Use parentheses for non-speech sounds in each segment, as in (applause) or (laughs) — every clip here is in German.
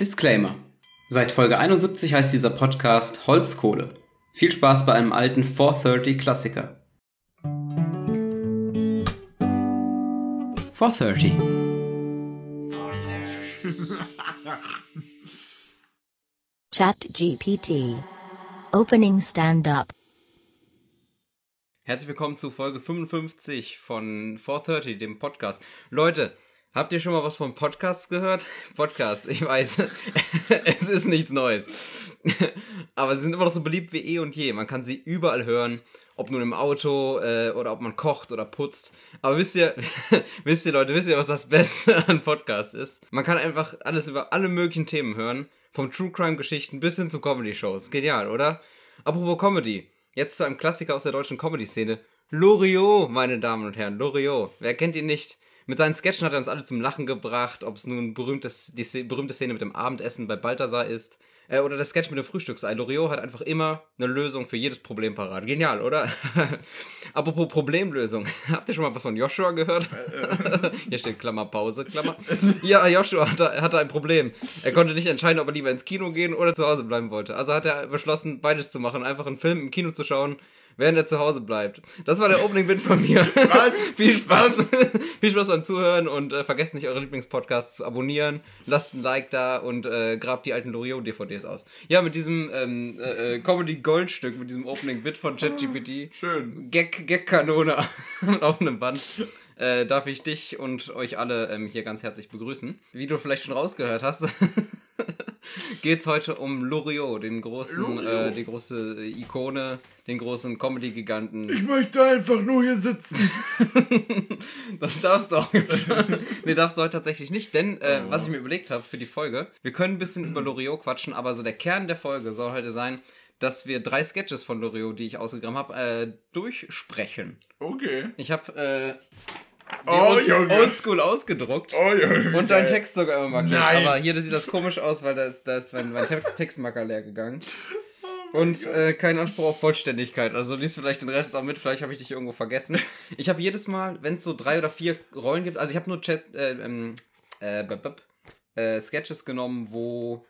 Disclaimer. Seit Folge 71 heißt dieser Podcast Holzkohle. Viel Spaß bei einem alten 430 Klassiker. 430. (laughs) ChatGPT. Opening Stand Up. Herzlich willkommen zu Folge 55 von 430, dem Podcast. Leute, habt ihr schon mal was von Podcasts gehört? (laughs) Podcasts, ich weiß, (laughs) es ist nichts Neues. (laughs) Aber sie sind immer noch so beliebt wie eh und je. Man kann sie überall hören, ob nun im Auto äh, oder ob man kocht oder putzt. Aber wisst ihr, wisst ihr Leute, wisst ihr, was das Beste an Podcasts ist? Man kann einfach alles über alle möglichen Themen hören. Vom True Crime Geschichten bis hin zu Comedy Shows. Genial, oder? Apropos Comedy. Jetzt zu einem Klassiker aus der deutschen Comedy-Szene. Loriot, meine Damen und Herren, Loriot. Wer kennt ihn nicht? Mit seinen Sketchen hat er uns alle zum Lachen gebracht, ob es nun berühmtes, die berühmte Szene mit dem Abendessen bei Balthasar ist äh, oder der Sketch mit dem Frühstücksei. Loriot hat einfach immer eine Lösung für jedes Problem parat. Genial, oder? (laughs) Apropos Problemlösung. (laughs) Habt ihr schon mal was von Joshua gehört? (laughs) Hier steht Klammer Pause, Klammer. Ja, Joshua hatte, hatte ein Problem. Er konnte nicht entscheiden, ob er lieber ins Kino gehen oder zu Hause bleiben wollte. Also hat er beschlossen, beides zu machen. Einfach einen Film im Kino zu schauen während er zu Hause bleibt. Das war der Opening Bit von mir. Was? (laughs) Viel Spaß. (laughs) Viel Spaß beim Zuhören und äh, vergesst nicht, eure Lieblingspodcasts zu abonnieren. Lasst ein Like da und äh, grabt die alten Loriot-DVDs aus. Ja, mit diesem ähm, äh, äh, Comedy-Goldstück, mit diesem Opening Bit von ChatGPT. Schön. Gag, Gag-Kanone (laughs) auf einem Band. Äh, darf ich dich und euch alle ähm, hier ganz herzlich begrüßen. Wie du vielleicht schon rausgehört hast, (laughs) geht's heute um Loriot, den großen, Loriot. Äh, die große Ikone, den großen Comedy-Giganten. Ich möchte einfach nur hier sitzen. (laughs) Das darfst du auch. (laughs) nee, darfst du heute tatsächlich nicht, denn äh, was ich mir überlegt habe für die Folge, wir können ein bisschen über Loriot quatschen, aber so der Kern der Folge soll heute sein, dass wir drei Sketches von Loriot, die ich ausgegraben habe, äh, durchsprechen. Okay. Ich habe äh, Oh. Oldschool ausgedruckt. Oh, Junge. Und deinen Text sogar immer markiert. Nein. Aber hier sieht das komisch aus, weil da ist, da ist mein, mein Text Textmarker leer gegangen. Und äh, kein Anspruch auf Vollständigkeit. Also liest vielleicht den Rest auch mit, vielleicht habe ich dich irgendwo vergessen. Ich habe jedes Mal, wenn es so drei oder vier Rollen gibt, also ich habe nur Chat, äh, ähm, äh, äh, Sketches genommen, wo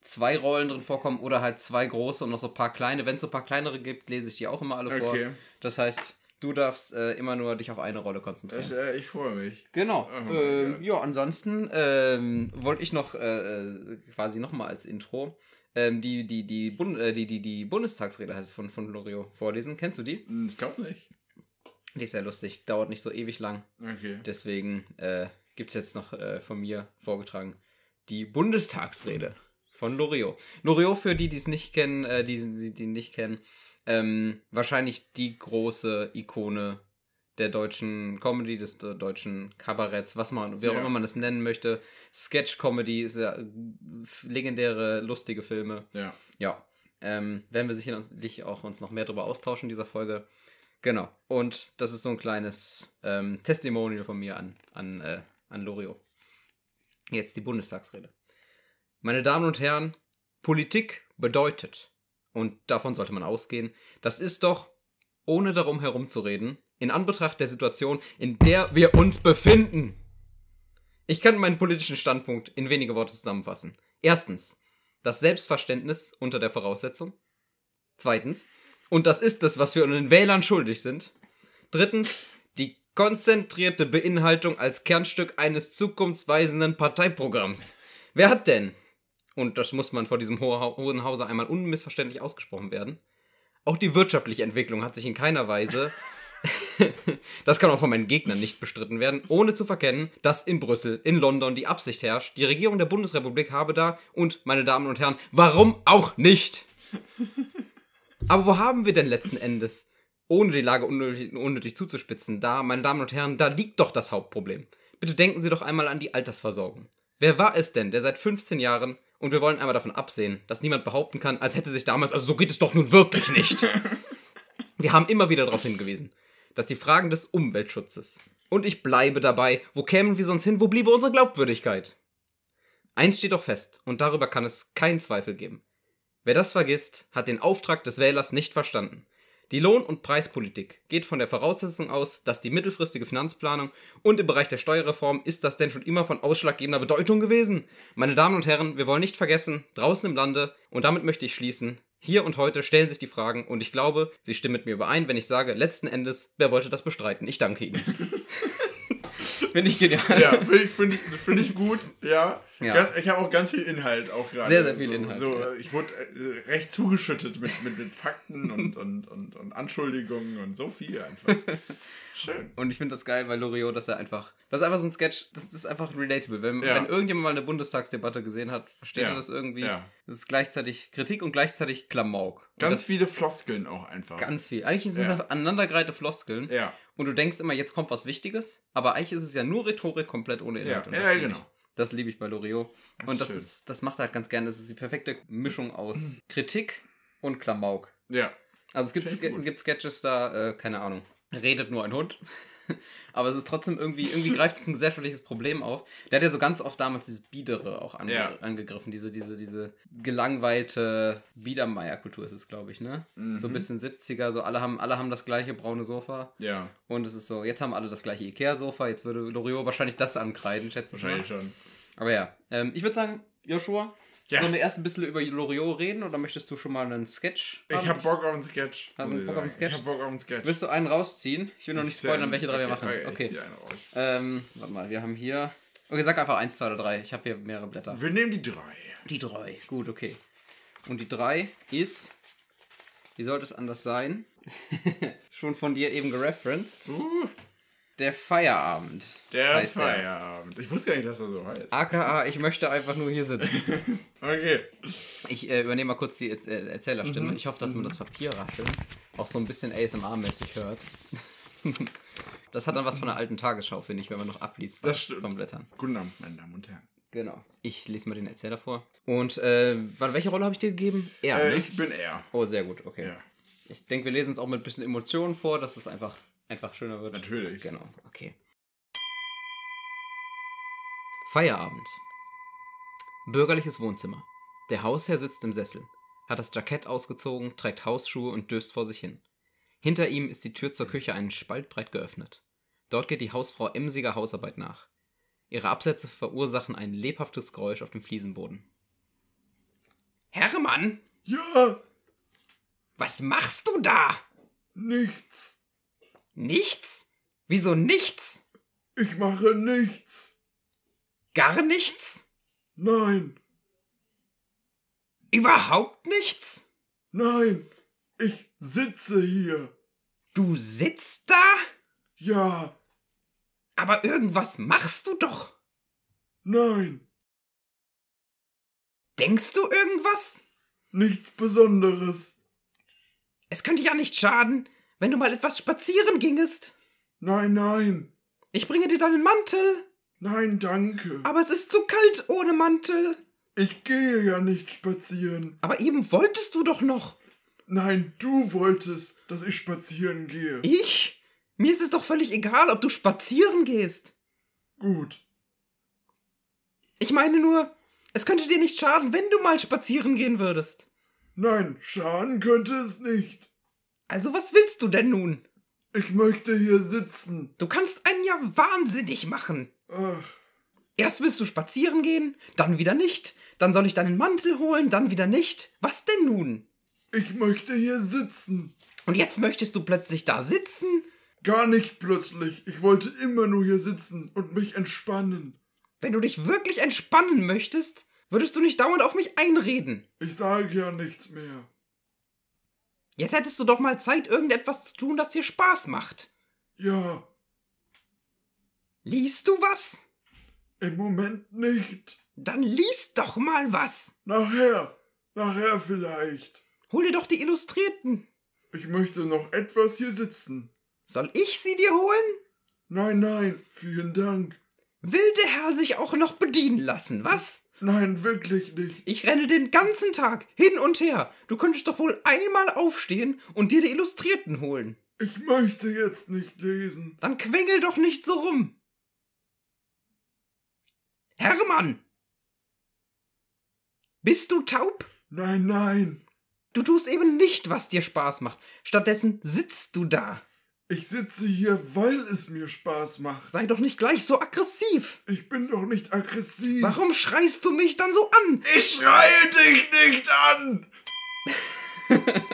zwei Rollen drin vorkommen oder halt zwei große und noch so ein paar kleine. Wenn es so ein paar kleinere gibt, lese ich die auch immer alle vor. Okay. Das heißt, du darfst äh, immer nur dich auf eine Rolle konzentrieren. Das, äh, ich freue mich. Genau. Oh ähm, Gott. ja, ansonsten ähm, wollte ich noch äh, äh, quasi nochmal als Intro ähm, die, die, die, Bund äh, die, die, die Bundestagsrede heißt es von, von Loriot vorlesen. Kennst du die? Hm, Ich glaube nicht. Die ist sehr lustig, dauert nicht so ewig lang. Okay. Deswegen äh, gibt es jetzt noch äh, von mir vorgetragen die Bundestagsrede von Loriot. Loriot, für die, die es nicht kennen, äh, die, die, die nicht kennen, ähm, wahrscheinlich die große Ikone der deutschen Comedy, des de- deutschen Kabaretts, was man, wie auch Ja. immer man das nennen möchte. Sketch-Comedy ist ja legendäre, lustige Filme. Ja. Ja, ähm, werden wir sicherlich auch uns noch mehr darüber austauschen in dieser Folge. Genau. Und das ist so ein kleines ähm, Testimonial von mir an, an, äh, an Loriot. Jetzt die Bundestagsrede. Meine Damen und Herren, Politik bedeutet, und davon sollte man ausgehen, das ist doch, ohne darum herumzureden, in Anbetracht der Situation, in der wir uns befinden. Ich kann meinen politischen Standpunkt in wenige Worte zusammenfassen. Erstens, das Selbstverständnis unter der Voraussetzung. Zweitens, und das ist es, was wir den Wählern schuldig sind. Drittens, die konzentrierte Beinhaltung als Kernstück eines zukunftsweisenden Parteiprogramms. Wer hat denn, und das muss man vor diesem Ho- Hohen Hause einmal unmissverständlich ausgesprochen werden, auch die wirtschaftliche Entwicklung hat sich in keiner Weise, (laughs) das kann auch von meinen Gegnern nicht bestritten werden, ohne zu verkennen, dass in Brüssel, in London die Absicht herrscht, die Regierung der Bundesrepublik habe da, und meine Damen und Herren, warum auch nicht? (laughs) Aber wo haben wir denn letzten Endes, ohne die Lage unnötig, unnötig zuzuspitzen, da, meine Damen und Herren, da liegt doch das Hauptproblem. Bitte denken Sie doch einmal an die Altersversorgung. Wer war es denn, der seit 15 Jahren, und wir wollen einmal davon absehen, dass niemand behaupten kann, als hätte sich damals, also so geht es doch nun wirklich nicht. (laughs) Wir haben immer wieder darauf hingewiesen, dass die Fragen des Umweltschutzes, und ich bleibe dabei, wo kämen wir sonst hin, wo bliebe unsere Glaubwürdigkeit? Eins steht doch fest, und darüber kann es keinen Zweifel geben. Wer das vergisst, hat den Auftrag des Wählers nicht verstanden. Die Lohn- und Preispolitik geht von der Voraussetzung aus, dass die mittelfristige Finanzplanung und im Bereich der Steuerreform ist das denn schon immer von ausschlaggebender Bedeutung gewesen. Meine Damen und Herren, wir wollen nicht vergessen, draußen im Lande, und damit möchte ich schließen, hier und heute stellen sich die Fragen und ich glaube, Sie stimmen mit mir überein, wenn ich sage, letzten Endes, wer wollte das bestreiten? Ich danke Ihnen. (laughs) Finde ich genial. Ja, finde ich, find ich, find ich gut, ja. Ja. Ganz, ich habe auch ganz viel Inhalt auch gerade. Sehr, sehr viel so, Inhalt, So, ja. Ich wurde äh, recht zugeschüttet mit, mit, mit Fakten und, und, und, und Anschuldigungen und so viel einfach. (laughs) Schön. Und ich finde das geil, weil Loriot, dass er einfach, das ist einfach so ein Sketch, das, das ist einfach relatable. Wenn, Ja. wenn irgendjemand mal eine Bundestagsdebatte gesehen hat, versteht Ja. er das irgendwie. Ja. Das ist gleichzeitig Kritik und gleichzeitig Klamauk. Und Ganz viele Floskeln auch einfach. ganz viel. Eigentlich sind das aneinandergereihte Floskeln. ja. Und du denkst immer, jetzt kommt was Wichtiges, aber eigentlich ist es ja nur Rhetorik komplett ohne Inhalt. Ja, ja, liebe genau. Das liebe ich bei Loriot. Und das schön. ist, das macht er halt ganz gerne. Das ist die perfekte Mischung aus Kritik und Klamauk. Ja. Also es gibt, Ske gibt Sketches da, äh, keine Ahnung, redet nur ein Hund. (laughs) Aber es ist trotzdem irgendwie, irgendwie greift es ein gesellschaftliches Problem auf. Der hat ja so ganz oft damals dieses Biedere auch ange Ja. angegriffen, diese, diese, diese gelangweilte Biedermeier-Kultur ist es, glaube ich, ne? Mhm. So ein bisschen 70er, so alle haben, alle haben das gleiche braune Sofa. Ja. Und es ist so, jetzt haben alle das gleiche Ikea-Sofa, jetzt würde Loriot wahrscheinlich das ankreiden, schätze ich mal. Wahrscheinlich schon. Aber ja, ähm, ich würde sagen, Joshua, Ja. sollen wir erst ein bisschen über Loriot reden oder möchtest du schon mal einen Sketch Ich haben? hab Bock auf einen Sketch. Hast du ich Bock auf einen. Sketch? Ich hab Bock auf einen Sketch. Willst du einen rausziehen? Ich will noch nicht Ich spoilern, welche drei wir einen. machen. Okay, Okay. Ich zieh einen raus. Ähm, warte mal, wir haben hier. Okay, sag einfach eins, zwei oder drei. Ich habe hier mehrere Blätter. Wir nehmen die drei. Die drei. Gut, okay. Und die drei ist. Wie sollte es anders sein? (laughs) Schon von dir eben gereferenced. Uh, Der Feierabend. der heißt der. Feierabend. Ich wusste gar nicht, dass er so heißt. AKA, ich möchte einfach nur hier sitzen. (laughs) Okay. Ich äh, übernehme mal kurz die äh, Erzählerstimme. Mhm. Ich hoffe, dass man das Papierrascheln auch so ein bisschen ASMR-mäßig hört. (laughs) das hat dann was von der alten Tagesschau, finde ich, wenn man noch abliest Das stimmt. Blättern. Guten Abend, meine Damen und Herren. Genau. Ich lese mal den Erzähler vor. Und äh, welche Rolle habe ich dir gegeben? Er, Äh, ne? ich bin er. Oh, sehr gut, okay. Ja. Ich denke, wir lesen es auch mit ein bisschen Emotionen vor, dass es einfach, einfach schöner wird. Natürlich. Genau, okay. Feierabend. Bürgerliches Wohnzimmer. Der Hausherr sitzt im Sessel, hat das Jackett ausgezogen, trägt Hausschuhe und döst vor sich hin. Hinter ihm ist die Tür zur Küche einen Spalt breit geöffnet. Dort geht die Hausfrau emsiger Hausarbeit nach. Ihre Absätze verursachen ein lebhaftes Geräusch auf dem Fliesenboden. Hermann, Ja, was machst du da? nichts. Nichts? Wieso nichts? Ich mache nichts. Gar nichts? Nein, Überhaupt nichts? nein. Ich sitze hier. Du sitzt da? Ja, Aber irgendwas machst du doch. nein. Denkst du irgendwas? Nichts Besonderes. Es könnte ja nicht schaden, wenn du mal etwas spazieren gingest. Nein, nein. Ich bringe dir deinen Mantel, Nein, danke. aber es ist zu kalt ohne Mantel. Ich gehe ja nicht spazieren. Aber eben wolltest du doch noch. Nein, du wolltest, dass ich spazieren gehe. Ich? Mir ist es doch völlig egal, ob du spazieren gehst. Gut. Ich meine nur, es könnte dir nicht schaden, wenn du mal spazieren gehen würdest. Nein, schaden könnte es nicht. Also was willst du denn nun? Ich möchte hier sitzen. Du kannst einen ja wahnsinnig machen. Ach, Erst willst du spazieren gehen, dann wieder nicht. Dann soll ich deinen Mantel holen, dann wieder nicht. Was denn nun? ich möchte hier sitzen. Und jetzt möchtest du plötzlich da sitzen? Gar nicht plötzlich. Ich wollte immer nur hier sitzen und mich entspannen. Wenn du dich wirklich entspannen möchtest, würdest du nicht dauernd auf mich einreden. Ich sage ja nichts mehr. Jetzt hättest du doch mal Zeit, irgendetwas zu tun, das dir Spaß macht. Ja, Liest du was? im Moment nicht. Dann liest doch mal was. Nachher, nachher vielleicht. Hol dir doch die Illustrierten. Ich möchte noch etwas hier sitzen. Soll ich sie dir holen? Nein, nein, vielen Dank. Will der Herr sich auch noch bedienen lassen, was? Nein, wirklich nicht. Ich renne den ganzen Tag hin und her. Du könntest doch wohl einmal aufstehen und dir die Illustrierten holen. Ich möchte jetzt nicht lesen. Dann quengel doch nicht so rum. Hermann! Bist du taub? Nein, nein. Du tust eben nicht, was dir Spaß macht. Stattdessen sitzt du da. Ich sitze hier, weil es mir Spaß macht. Sei doch nicht gleich so aggressiv. Ich bin doch nicht aggressiv. Warum schreist du mich dann so an? Ich schreie dich nicht an! (laughs)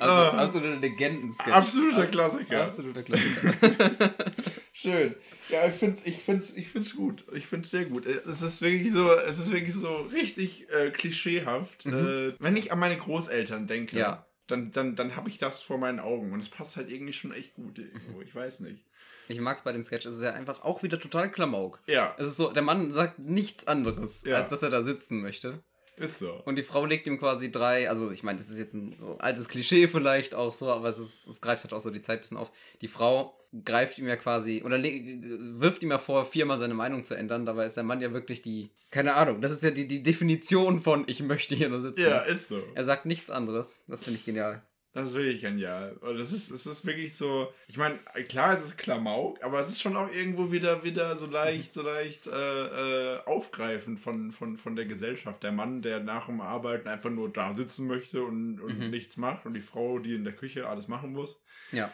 Also, Ah. absolute Legenden-Sketch. Absoluter Klassiker. Absoluter Klassiker. (laughs) Schön. Ja, ich find's, ich find's, ich find's gut. Ich find's sehr gut. Es ist wirklich so, es ist wirklich so richtig äh, klischeehaft. Äh, wenn ich an meine Großeltern denke, Mhm. Ja. Dann, dann, dann habe ich das vor meinen Augen und es passt halt irgendwie schon echt gut irgendwo. Ich weiß nicht. Ich mag's bei dem Sketch. Es ist ja einfach auch wieder total Klamauk. Ja, Es ist so, der Mann sagt nichts anderes, Ja. als dass er da sitzen möchte. Ist so. Und die Frau legt ihm quasi drei, also ich meine, das ist jetzt ein altes Klischee vielleicht auch so, aber es, ist, es greift halt auch so die Zeit ein bisschen auf. Die Frau greift ihm ja quasi, oder wirft ihm ja vor, viermal seine Meinung zu ändern, dabei ist der Mann ja wirklich die, keine Ahnung, das ist ja die, die Definition von ich möchte hier nur sitzen. Ja, ist so. Er sagt nichts anderes. Das finde ich genial. Das ist wirklich genial. Und es ist, es ist wirklich so, ich meine, klar, es ist Klamauk, aber es ist schon auch irgendwo wieder, wieder so leicht, so leicht äh, äh, aufgreifend von, von, von der Gesellschaft. Der Mann, der nach dem Arbeiten einfach nur da sitzen möchte und, und Mhm. nichts macht und die Frau, die in der Küche alles machen muss. Ja,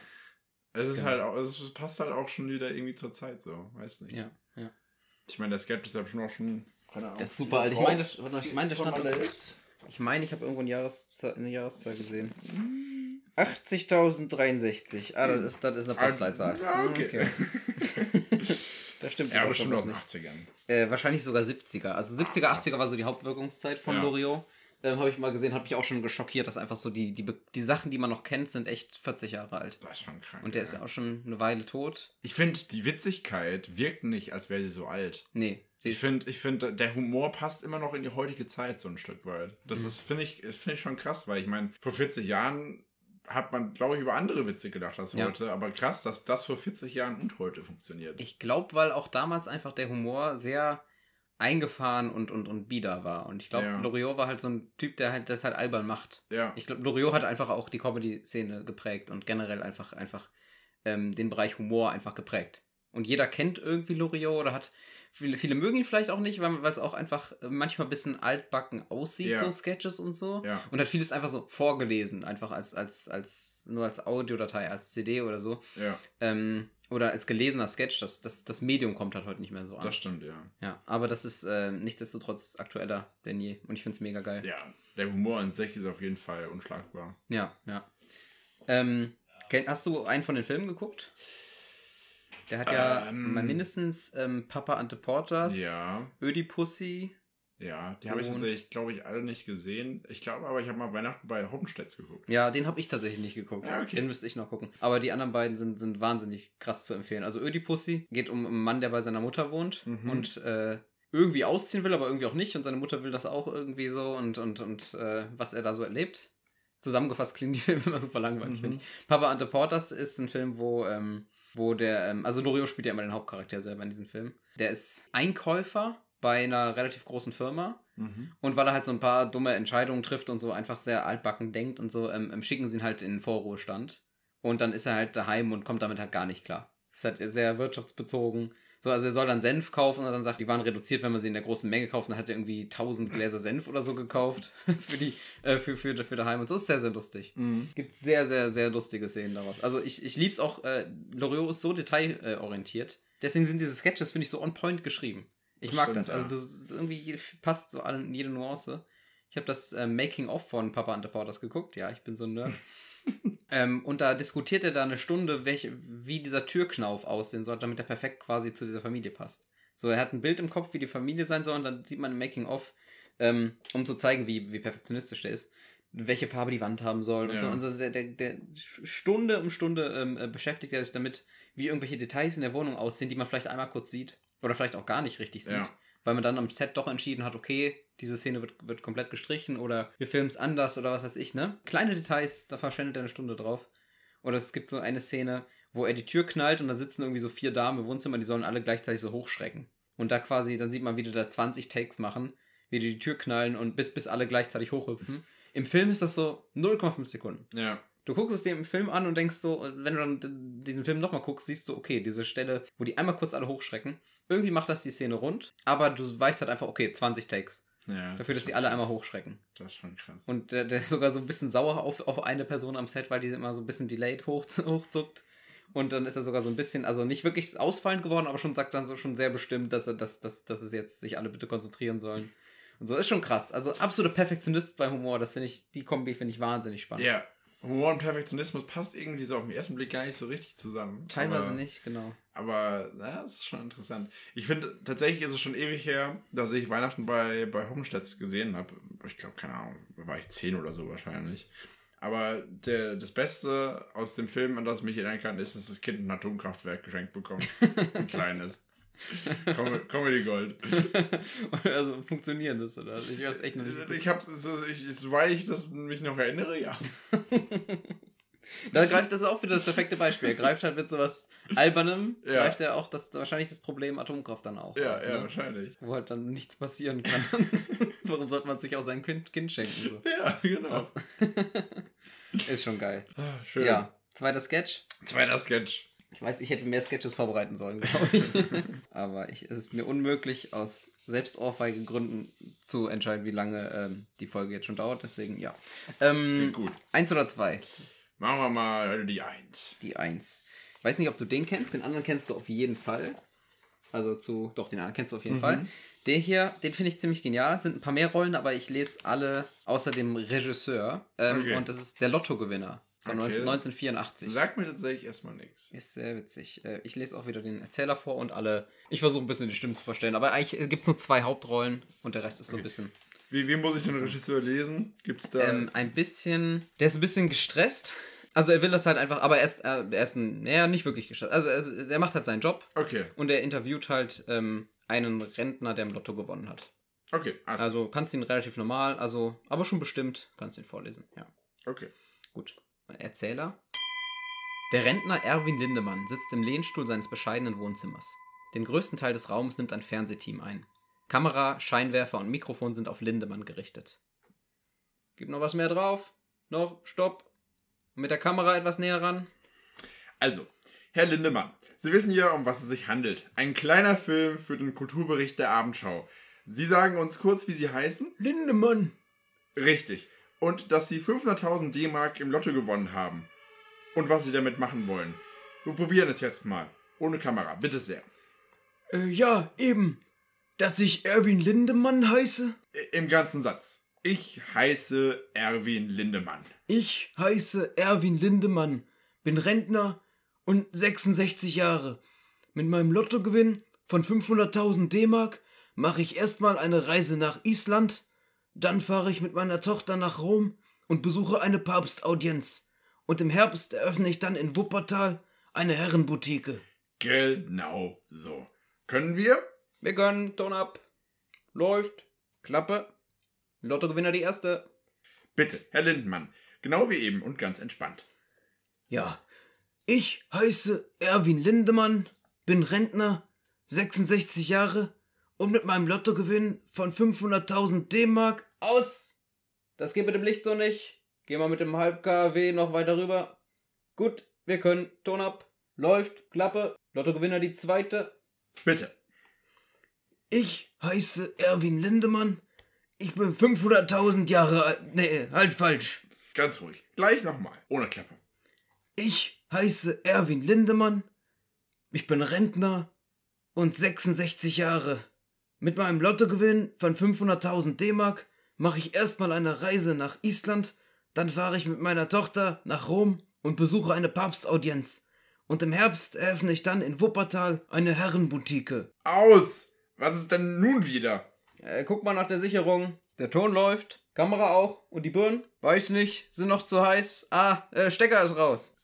Es ist Genau. halt auch, es passt halt auch schon wieder irgendwie zur Zeit so, weiß nicht. ja, ja. Ich meine, der Sketch ist ja schon auch schon, keine Ahnung. Der ist super alt. Ich meine, das- ich meine, der stand. Ich meine, ich habe irgendwo eine Jahreszahl, eine Jahreszahl gesehen. 80.063. Ah, das ist, das ist eine Postleitzahl. Ah, okay. (laughs) das stimmt. Ja, was aus den nicht. 80ern. Äh, wahrscheinlich sogar 70er. Also 70er, 80er war so die Hauptwirkungszeit von Ja. Loriot. Ähm, habe ich mal gesehen, hat mich auch schon geschockiert, dass einfach so die, die, die Sachen, die man noch kennt, sind echt 40 Jahre alt. Das ist schon krank. Und der ist ja auch schon eine Weile tot. Ich finde, die Witzigkeit wirkt nicht, als wäre sie so alt. Nee. Ich finde, ich finde, der Humor passt immer noch in die heutige Zeit so ein Stück weit. Mhm. Das ist, finde ich, das finde ich schon krass, weil ich meine, vor 40 Jahren hat man, glaube ich, über andere Witze gedacht als Ja. heute. Aber krass, dass das vor 40 Jahren und heute funktioniert. Ich glaube, weil auch damals einfach der Humor sehr eingefahren und, und, und bieder war. Und ich glaube, Ja. Loriot war halt so ein Typ, der halt das halt albern macht. ja, Ich glaube, Loriot hat einfach auch die Comedy-Szene geprägt und generell einfach, einfach ähm, den Bereich Humor einfach geprägt. Und jeder kennt irgendwie Loriot oder hat, viele, viele mögen ihn vielleicht auch nicht, weil es auch einfach äh, manchmal ein bisschen altbacken aussieht, Ja. so Sketches und so. ja. Und hat vieles einfach so vorgelesen, einfach als, als, als, nur als Audiodatei, als CD oder so. Ja, Ähm, oder als gelesener Sketch, das, das, das Medium kommt halt heute nicht mehr so an. das stimmt, ja. Ja, aber das ist äh, nichtsdestotrotz aktueller denn je. Und ich finde es mega geil. Ja, der Humor an sich ist auf jeden Fall unschlagbar. Ja, ja. Ähm, hast du einen von den Filmen geguckt? Der hat ja Ähm. mal mindestens ähm, Papa Ante Porters, Ja, Ödipussy. ja. Die habe ich tatsächlich, glaube ich, alle nicht gesehen. Ich glaube aber, ich habe mal Weihnachten bei Hoppenstedts geguckt. Ja, den habe ich tatsächlich nicht geguckt. Ja, okay. Den müsste ich noch gucken. Aber die anderen beiden sind, sind wahnsinnig krass zu empfehlen. Also Ödipussy geht um einen Mann, der bei seiner Mutter wohnt Mhm. und äh, irgendwie ausziehen will, aber irgendwie auch nicht. Und seine Mutter will das auch irgendwie so und, und, und äh, was er da so erlebt. Zusammengefasst klingen die (laughs) Filme immer super langweilig, Mhm. finde ich. Papa Ante Portas ist ein Film, wo, ähm, wo der, ähm, also Loriot spielt ja immer den Hauptcharakter selber in diesem Film. Der ist Einkäufer bei einer relativ großen Firma Mhm. und weil er halt so ein paar dumme Entscheidungen trifft und so einfach sehr altbacken denkt und so, ähm, ähm, schicken sie ihn halt in den Vorruhestand. Und dann ist er halt daheim und kommt damit halt gar nicht klar. Ist halt sehr wirtschaftsbezogen. So, also er soll dann Senf kaufen und dann sagt, die waren reduziert, wenn man sie in der großen Menge kauft. Dann hat er irgendwie 1000 Gläser Senf oder so gekauft (laughs) für die, äh, für, für, für daheim und so. Ist sehr, sehr lustig. Mhm. Gibt sehr, sehr, sehr lustige Szenen daraus. Also ich, ich lieb's auch, äh, Loriot ist so detailorientiert. Deswegen sind diese Sketches, finde ich, so on point geschrieben. Ich Das mag stimmt, das. Also das irgendwie passt so an jede Nuance. Ich habe das äh, Making-of von Papa Ante Porters geguckt. Ja, ich bin so ein Nerd. (laughs) ähm, und da diskutiert er da eine Stunde, welche, wie dieser Türknauf aussehen soll, damit er perfekt quasi zu dieser Familie passt. So, er hat ein Bild im Kopf, wie die Familie sein soll, und dann sieht man im Making-of, ähm, um zu zeigen, wie, wie perfektionistisch der ist, welche Farbe die Wand haben soll und Ja. so. Und so der, der, der Stunde um Stunde ähm, äh, beschäftigt er sich damit, wie irgendwelche Details in der Wohnung aussehen, die man vielleicht einmal kurz sieht oder vielleicht auch gar nicht richtig sieht. Ja. Weil man dann am Set doch entschieden hat, okay, diese Szene wird, wird komplett gestrichen oder wir filmen es anders oder was weiß ich, ne? Kleine Details, da verschwendet er eine Stunde drauf. Oder es gibt so eine Szene, wo er die Tür knallt und da sitzen irgendwie so vier Damen im Wohnzimmer, die sollen alle gleichzeitig so hochschrecken. Und da quasi, dann sieht man, wie die da 20 Takes machen, wie die die Tür knallen und bis, bis alle gleichzeitig hochhüpfen. Im Film ist das so 0,5 Sekunden. Ja. Du guckst es dir im Film an und denkst so, wenn du dann diesen Film nochmal guckst, siehst du, okay, diese Stelle, wo die einmal kurz alle hochschrecken, irgendwie macht das die Szene rund, aber du weißt halt einfach, okay, 20 Takes. Ja, Dafür, dass die alle krass. einmal hochschrecken. Das ist schon krass. Und der, der ist sogar so ein bisschen sauer auf, auf eine Person am Set, weil die immer so ein bisschen delayed hoch, (laughs) hochzuckt. Und dann ist er sogar so ein bisschen, also nicht wirklich ausfallend geworden, aber schon sagt dann so schon sehr bestimmt, dass er, dass, dass, dass es jetzt sich alle bitte konzentrieren sollen. Und so ist schon krass. Also absoluter Perfektionist bei Humor, das finde ich, die Kombi finde ich wahnsinnig spannend. Ja, Humor und Perfektionismus passt irgendwie so auf den ersten Blick gar nicht so richtig zusammen. Teilweise aber, nicht, genau. Aber ja, das ist schon interessant. Ich finde, tatsächlich ist es schon ewig her, dass ich Weihnachten bei, bei Hoppenstedt gesehen habe. Ich glaube, keine Ahnung, war ich zehn oder so wahrscheinlich. Aber der, das Beste aus dem Film, an das ich mich erinnern kann, ist, dass das Kind ein Atomkraftwerk geschenkt bekommt. (laughs) Ein kleines. (laughs) Com Comedy Gold. (laughs) also funktionieren das, oder? Ich weiß echt noch nicht. Ich habe, so, ich, soweit ich das mich noch erinnere, ja. (laughs) Da greift das ist auch wieder das perfekte Beispiel. Er greift halt mit sowas Albernem, Ja. greift er auch das, wahrscheinlich das Problem Atomkraft dann auch. Ja, auf, ja, ne? wahrscheinlich. Wo halt dann nichts passieren kann. Warum sollte man sich auch sein Kind, kind schenken? So? Ja, genau. Ist schon geil. Ah, schön. Ja, zweiter Sketch. Zweiter Sketch. Ich weiß, ich hätte mehr Sketches vorbereiten sollen, glaube (laughs) ich. Aber ich, es ist mir unmöglich, aus selbstohrfeige Gründen zu entscheiden, wie lange ähm, die Folge jetzt schon dauert. Deswegen, ja. Ähm, gut. eins oder zwei? Machen wir mal die Eins. Die Eins. Ich weiß nicht, ob du den kennst. Den anderen kennst du auf jeden Fall. Also zu. Doch, den anderen kennst du auf jeden Mhm. Fall. Der hier, den finde ich ziemlich genial. Sind ein paar mehr Rollen, aber ich lese alle außer dem Regisseur. Ähm, Okay. Und das ist der Lottogewinner von Okay. 19, 1984. Sagt mir tatsächlich erstmal nichts. Ist sehr witzig. Äh, Ich lese auch wieder den Erzähler vor und alle. Ich versuche ein bisschen die Stimmen zu verstellen, aber eigentlich gibt es nur zwei Hauptrollen und der Rest ist so ein bisschen. Wie, wie muss ich den Regisseur lesen? Gibt's da. Ähm, ein bisschen. Der ist ein bisschen gestresst. Also er will das halt einfach, aber er ist, äh, er ist ein, naja, nicht wirklich gestresst. Also er, er macht halt seinen Job okay, und er interviewt halt ähm, einen Rentner, der im Lotto gewonnen hat. okay, also, Also kannst ihn relativ normal, also, aber schon bestimmt kannst ihn vorlesen, ja. okay. Gut. Erzähler. Der Rentner Erwin Lindemann sitzt im Lehnstuhl seines bescheidenen Wohnzimmers. Den größten Teil des Raums nimmt ein Fernsehteam ein. Kamera, Scheinwerfer und Mikrofon sind auf Lindemann gerichtet. Gib noch was mehr drauf. Noch, stopp. Mit der Kamera etwas näher ran. Also, Herr Lindemann, Sie wissen ja, um was es sich handelt. Ein kleiner Film für den Kulturbericht der Abendschau. Sie sagen uns kurz, wie Sie heißen? Lindemann! Richtig. Und dass Sie 500.000 D-Mark im Lotto gewonnen haben. Und was Sie damit machen wollen. Wir probieren es jetzt mal. Ohne Kamera, bitte sehr. Äh, ja, eben. Dass ich Erwin Lindemann heiße? Im ganzen Satz. Ich heiße Erwin Lindemann. Ich heiße Erwin Lindemann, bin Rentner und 66 Jahre. Mit meinem Lottogewinn von 500.000 D-Mark mache ich erstmal eine Reise nach Island, dann fahre ich mit meiner Tochter nach Rom und besuche eine Papstaudienz. Und im Herbst eröffne ich dann in Wuppertal eine Herrenboutique. Genau so. Können wir? Wir gönnen, Ton ab. Läuft. Klappe. Lottogewinner die erste. Bitte, Herr Lindemann. Genau wie eben und ganz entspannt. Ja, ich heiße Erwin Lindemann, bin Rentner, 66 Jahre und mit meinem Lottogewinn von 500.000 D-Mark aus. Das geht mit dem Licht so nicht. Geh mal mit dem halb KW noch weiter rüber. Gut, wir können. Ton ab. Läuft. Klappe. Lottogewinner die zweite. Bitte. Ich heiße Erwin Lindemann. Ich bin 500.000 Jahre alt. Nee, halt falsch. Ganz ruhig. Gleich nochmal. Ohne Klappe. Ich heiße Erwin Lindemann. Ich bin Rentner und 66 Jahre. Mit meinem Lottogewinn von 500.000 D-Mark mache ich erstmal eine Reise nach Island, dann fahre ich mit meiner Tochter nach Rom und besuche eine Papstaudienz. Und im Herbst eröffne ich dann in Wuppertal eine Herrenboutique. Aus! Was ist denn nun wieder? Äh, guck mal nach der Sicherung. Der Ton läuft. Kamera auch. Und die Birnen? Weiß nicht. Sind noch zu heiß. Ah, äh, Stecker ist raus.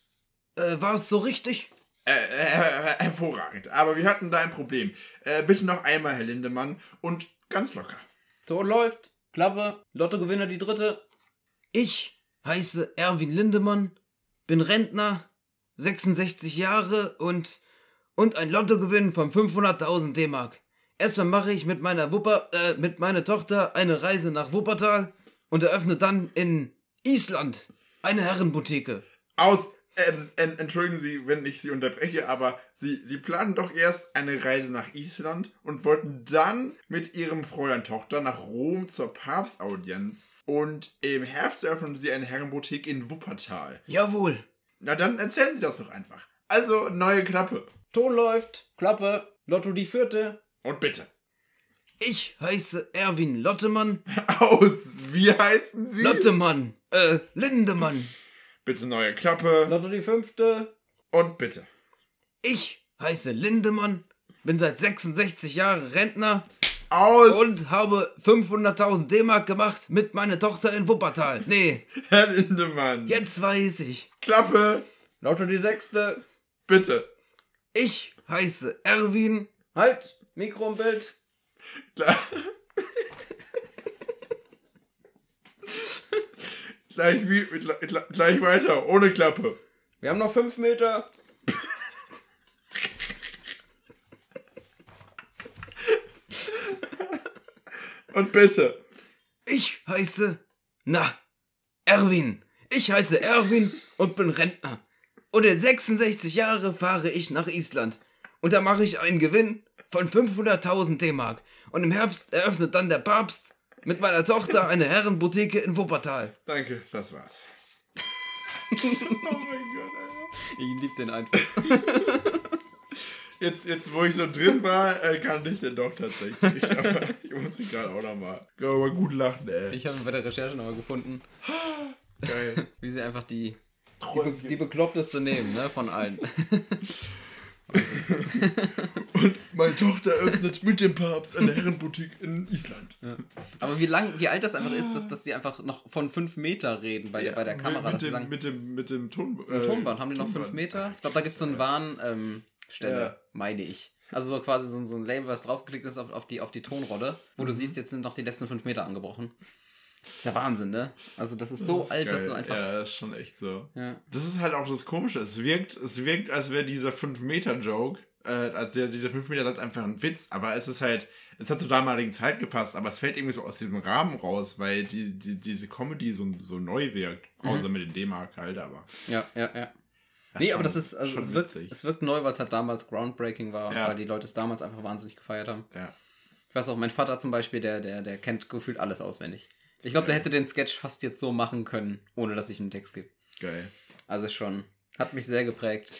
Äh, war es so richtig? Äh, äh, hervorragend. Aber wir hatten da ein Problem. Äh, bitte noch einmal, Herr Lindemann. Und ganz locker. Ton läuft. Klappe. Lottogewinner die dritte. Ich heiße Erwin Lindemann, bin Rentner, 66 Jahre und und ein Lottogewinn von 500.000 D-Mark. Erstmal mache ich mit meiner Wupper äh, mit meiner Tochter eine Reise nach Wuppertal und eröffne dann in Island eine Herrenboutique. Aus! Ähm, en- entschuldigen Sie, wenn ich Sie unterbreche, aber Sie, Sie planen doch erst eine Reise nach Island und wollten dann mit Ihrem Fräulein Tochter nach Rom zur Papstaudienz. Und im Herbst eröffnen Sie eine Herrenboutique in Wuppertal. Jawohl. Na dann erzählen Sie das doch einfach. Also, neue Klappe. Ton läuft, Klappe, Lotto die vierte. Und bitte. Ich heiße Erwin Lottemann. (laughs) Aus, wie heißen Sie? Lottemann, äh, Lindemann. Bitte neue Klappe. Lotto die fünfte. Und bitte. Ich heiße Lindemann, bin seit 66 Jahren Rentner Aus. und habe 500.000 D-Mark gemacht mit meiner Tochter in Wuppertal. Nee, (laughs) Herr Lindemann. jetzt weiß ich. Klappe. Lotto die sechste. Bitte. Ich heiße Erwin. Halt, Mikro im Bild. Klar. (laughs) gleich, wie, gleich, gleich weiter, ohne Klappe. Wir haben noch fünf Meter. Und bitte. Ich heiße, na, Erwin. Ich heiße Erwin und bin Rentner. Und in 66 Jahre fahre ich nach Island. Und da mache ich einen Gewinn von 500.000 D-Mark. Und im Herbst eröffnet dann der Papst mit meiner Tochter eine Herrenboutique in Wuppertal. Danke, das war's. oh mein Gott, Alter. Ich liebe den einfach. (laughs) Jetzt, jetzt, wo ich so drin war, äh, kannte ich den doch tatsächlich. (laughs) Aber ich muss mich gerade auch nochmal mal gut lachen, ey. Ich habe bei der Recherche nochmal gefunden, Geil. wie sie einfach die, die, die bekloppteste nehmen, ne, von allen. (laughs) (laughs) Meine Tochter öffnet mit dem Papst eine Herrenboutique in Island. Aber wie lang, wie alt das einfach ist, dass, dass die einfach noch von 5 Meter reden bei der, bei der Kamera. Mit, dem, sagen, mit dem, mit dem Ton, äh, Tonband haben die noch 5 Tonband. Meter. Ich glaube, da gibt es so eine Warnstelle, ähm, Ja. meine ich. Also so quasi so, ein- so ein Label, was draufgeklickt ist auf, auf, die, auf die Tonrolle, wo Mhm. du siehst, jetzt sind noch die letzten 5 Meter angebrochen. Das ist ja Wahnsinn, ne? Also das ist so Das ist alt, dass geil. du einfach... Ja, das ist schon echt so. Ja. Das ist halt auch das Komische. Es wirkt, es wirkt als wäre dieser 5-Meter-Joke, äh, als der, dieser 5-Meter-Satz einfach ein Witz. Aber es ist halt, es hat zur damaligen Zeit gepasst, aber es fällt irgendwie so aus diesem Rahmen raus, weil die, die, diese Comedy so, so neu wirkt. Mhm. Außer mit den D-Mark halt, aber. ja, ja, ja. Das Nee, schon- aber das ist, also es wirkt, witzig. es wirkt neu, weil es halt damals groundbreaking war, Ja. weil die Leute es damals einfach wahnsinnig gefeiert haben. Ja. Ich weiß auch, mein Vater zum Beispiel, der, der, der kennt gefühlt alles auswendig. Ich glaube, der hätte den Sketch fast jetzt so machen können, ohne dass ich einen Text gebe. Geil. Also schon, hat mich sehr geprägt.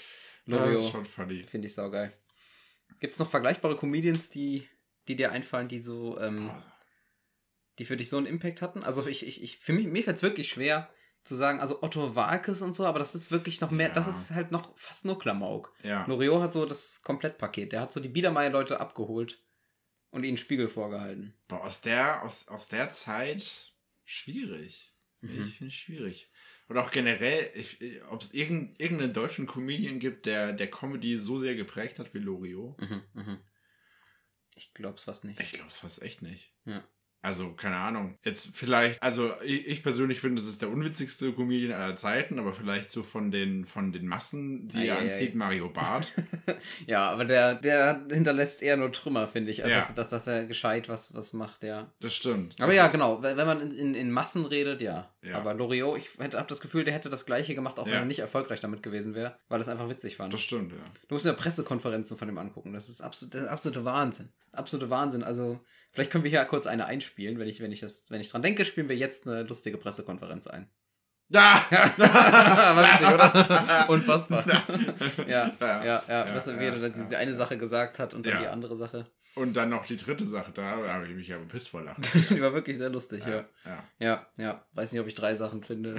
Ja, das ist Lorio, schon funny. finde ich saugeil. Gibt es noch vergleichbare Comedians, die, die dir einfallen, die so, ähm, die für dich so einen Impact hatten? Also ich, ich, ich für mich, mir fällt es wirklich schwer zu sagen, also Otto Walkes und so, aber das ist wirklich noch mehr, Ja. das ist halt noch fast nur Klamauk. Ja. Loriot hat so das Komplettpaket. Der hat so die Biedermeier-Leute abgeholt und ihnen Spiegel vorgehalten. Boah, aus der, aus, aus der Zeit schwierig. Mhm. Ich finde es schwierig. Und auch generell, ob es irgend, irgendeinen deutschen Comedian gibt, der, der Comedy so sehr geprägt hat wie Loriot. Mhm, mhm. Ich glaub's fast nicht. Ich glaube es fast echt nicht. Ja. Also, keine Ahnung. Jetzt vielleicht, also ich, ich persönlich finde, das ist der unwitzigste Comedian aller Zeiten, aber vielleicht so von den, von den Massen, die Ei, er anzieht, ei. Mario Barth. (laughs) Ja, aber der, der hinterlässt eher nur Trümmer, finde ich. Also, Ja. dass, dass, dass er gescheit was, was macht, ja. Das stimmt. Aber Das ja, genau. Wenn wenn man in, in, in Massen redet, ja. Ja. Aber Loriot, ich habe das Gefühl, der hätte das Gleiche gemacht, auch wenn Ja. er nicht erfolgreich damit gewesen wäre, weil das einfach witzig fand. Das stimmt, ja. Du musst dir Pressekonferenzen von ihm angucken. Das ist absolut, der absolute Wahnsinn. Absolute Wahnsinn. Also, vielleicht können wir hier kurz eine einspielen. Wenn ich, wenn ich das, wenn ich dran denke, spielen wir jetzt eine lustige Pressekonferenz ein. Ja! (laughs) (laughs) Witzig, oder? (laughs) Unfassbar. ja, ja, ja, Ja, dass er ja, wieder ja. diese eine Sache gesagt hat und dann Ja. die andere Sache. Und dann noch die dritte Sache, da habe ich mich ja bepisst vor Lachen. Die war wirklich sehr lustig, ja. ja. Ja, ja. Weiß nicht, ob ich drei Sachen finde.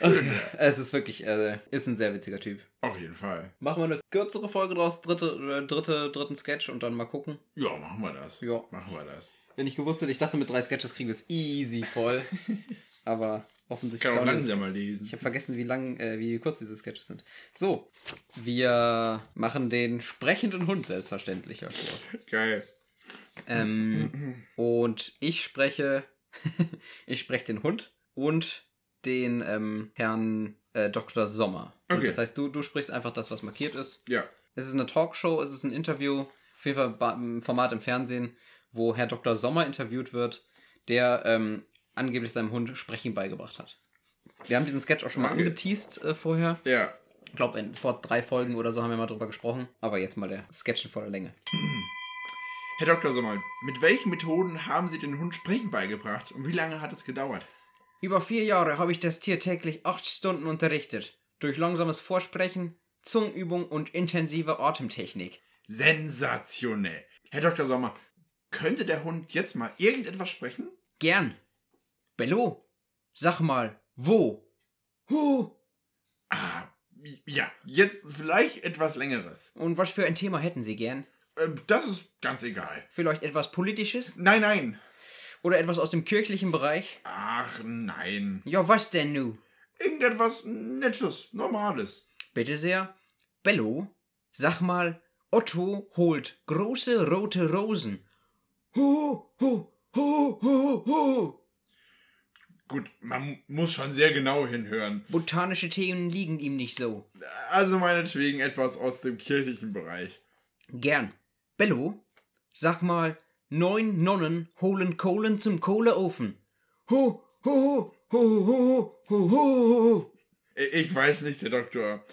Okay. (laughs) Es ist wirklich, äh, ist ein sehr witziger Typ. Auf jeden Fall. Machen wir eine kürzere Folge draus, dritte, äh, dritte, dritten Sketch und dann mal gucken. Ja, machen wir das. Ja. Machen wir das. Wenn ich gewusst hätte, ich dachte, mit drei Sketches kriegen wir es easy voll. (laughs) Aber offensichtlich Kann auch langsam mal lesen. Ich habe vergessen, wie lang, äh, wie kurz diese Sketches sind. So, wir machen den sprechenden Hund selbstverständlich. Geil. Ähm, und ich spreche, (laughs) ich spreche den Hund und den ähm, Herrn äh, Dr. Sommer. Okay. Das heißt, du, du sprichst einfach das, was markiert ist. Ja. Es ist eine Talkshow, es ist ein Interview, auf jeden Fall ein Format im Fernsehen, wo Herr Dr. Sommer interviewt wird, der ähm, angeblich seinem Hund Sprechen beigebracht hat. Wir haben diesen Sketch auch schon mal Okay. angeteased äh, vorher. Ja. Ich glaube, vor drei Folgen oder so haben wir mal drüber gesprochen. Aber jetzt mal der Sketch in voller Länge. Herr Dr. Sommer, mit welchen Methoden haben Sie den Hund Sprechen beigebracht und wie lange hat es gedauert? Über vier Jahre habe ich das Tier täglich acht Stunden unterrichtet. Durch langsames Vorsprechen, Zungenübung und intensive Atemtechnik. Sensationell. Herr Dr. Sommer, könnte der Hund jetzt mal irgendetwas sprechen? Gern. Bello, sag mal, wo? Huh. Ah, ja, jetzt vielleicht etwas längeres. Und was für ein Thema hätten Sie gern? Ähm, das ist ganz egal. Vielleicht etwas Politisches? Nein, nein. Oder etwas aus dem kirchlichen Bereich? Ach, nein. Ja, was denn nu? Irgendetwas Nettes, Normales. Bitte sehr. Bello, sag mal, Otto holt große rote Rosen. Ho, ho, ho, ho, ho. Gut, man muss schon sehr genau hinhören. Botanische Themen liegen ihm nicht so. Also meinetwegen etwas aus dem kirchlichen Bereich. Gern. Bello, sag mal, neun Nonnen holen Kohlen zum Kohleofen. Ho, ho, ho, ho, ho, ho, ho. Ich weiß nicht, Herr Doktor.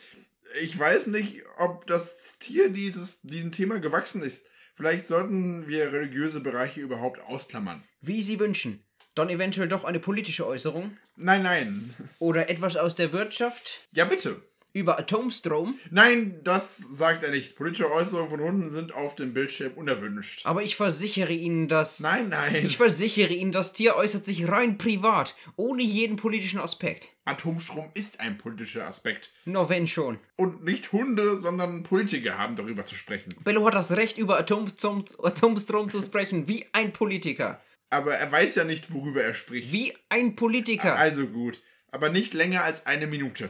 Ich weiß nicht, ob das Tier dieses, diesem Thema gewachsen ist. Vielleicht sollten wir religiöse Bereiche überhaupt ausklammern. Wie Sie wünschen. Dann eventuell doch eine politische Äußerung. Nein, nein. Oder etwas aus der Wirtschaft. Ja, bitte. Über Atomstrom. Nein, das sagt er nicht. Politische Äußerungen von Hunden sind auf dem Bildschirm unerwünscht. Aber ich versichere Ihnen, dass. Nein, nein. Ich versichere Ihnen, das Tier äußert sich rein privat, ohne jeden politischen Aspekt. Atomstrom ist ein politischer Aspekt. Nur wenn schon. Und nicht Hunde, sondern Politiker haben darüber zu sprechen. Bello hat das Recht, über Atomstrom, Atomstrom zu sprechen, wie ein Politiker. Aber er weiß ja nicht, worüber er spricht. Wie ein Politiker. Also gut. Aber nicht länger als eine Minute.